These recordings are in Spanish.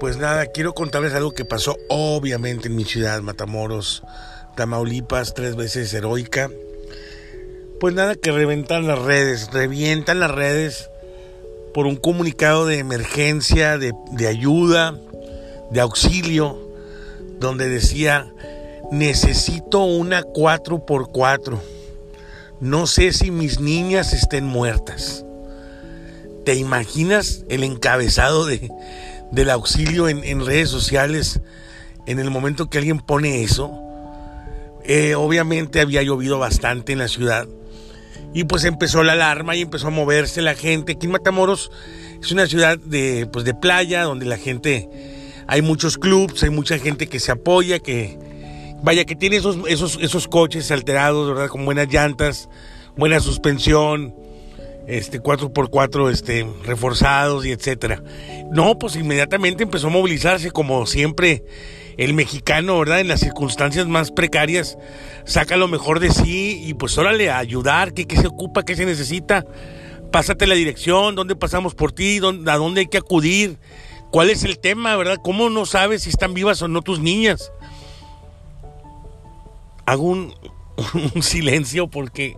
Pues nada, quiero contarles algo que pasó obviamente en mi ciudad, Matamoros, Tamaulipas, tres veces heroica. Pues nada, que reventan las redes, revientan las redes por un comunicado de emergencia, de, ayuda, de auxilio, donde decía, necesito una 4x4. No sé si mis niñas estén muertas. ¿Te imaginas el encabezado de, del auxilio en, redes sociales en el momento que alguien pone eso? Eh, obviamente había llovido bastante en la ciudad. Y pues empezó la alarma y empezó a moverse la gente. Aquí en Matamoros es una ciudad de, pues de playa, donde la gente, hay muchos clubs, hay mucha gente que se apoya, que, vaya, que tiene esos, esos, esos coches alterados, ¿verdad? Con buenas llantas, buena suspensión, este 4x4 este, reforzados y etcétera. No, pues inmediatamente empezó a movilizarse como siempre el mexicano, ¿verdad? En las circunstancias más precarias, saca lo mejor de sí y pues órale, a ayudar, ¿qué, qué se ocupa, qué se necesita? Pásate la dirección, dónde pasamos por ti, ¿Dónde, a dónde hay que acudir, cuál es el tema, ¿verdad? ¿Cómo no sabes si están vivas o no tus niñas? Hago un, un silencio porque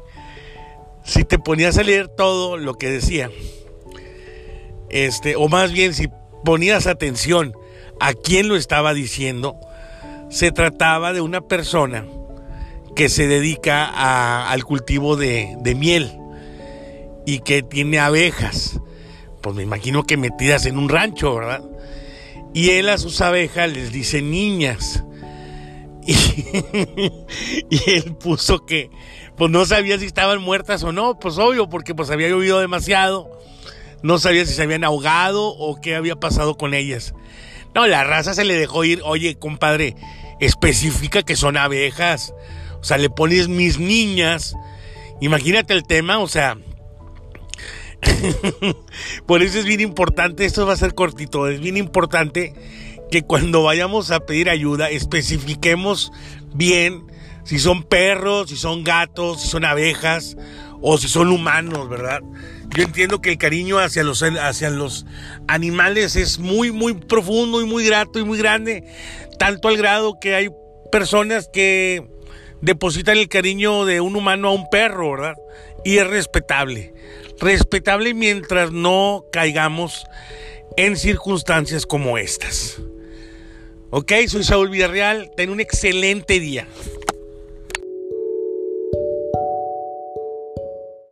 si te ponías a leer todo lo que decía, este, o más bien si ponías atención a quién lo estaba diciendo, se trataba de una persona que se dedica al cultivo de, de miel y que tiene abejas, pues me imagino que metidas en un rancho, ¿verdad? Y él a sus abejas les dice niñas. Y, él puso que pues no sabía si estaban muertas o no, pues obvio, porque pues había llovido demasiado, no sabía si se habían ahogado o qué había pasado con ellas. No, la raza se le dejó ir, oye, compadre, especifica que son abejas, o sea, le pones mis niñas, imagínate el tema, o sea, por eso es bien importante, esto va a ser cortito, es bien importante que cuando vayamos a pedir ayuda especifiquemos bien si son perros, si son gatos, si son abejas o si son humanos, ¿verdad? Yo entiendo que el cariño hacia los, hacia los animales es muy, muy profundo y muy grato y muy grande, tanto al grado que hay personas que depositan el cariño de un humano a un perro, ¿verdad? Y es respetable. Respetable mientras no caigamos en circunstancias como estas. Ok, soy Saúl Villarreal. Ten un excelente día.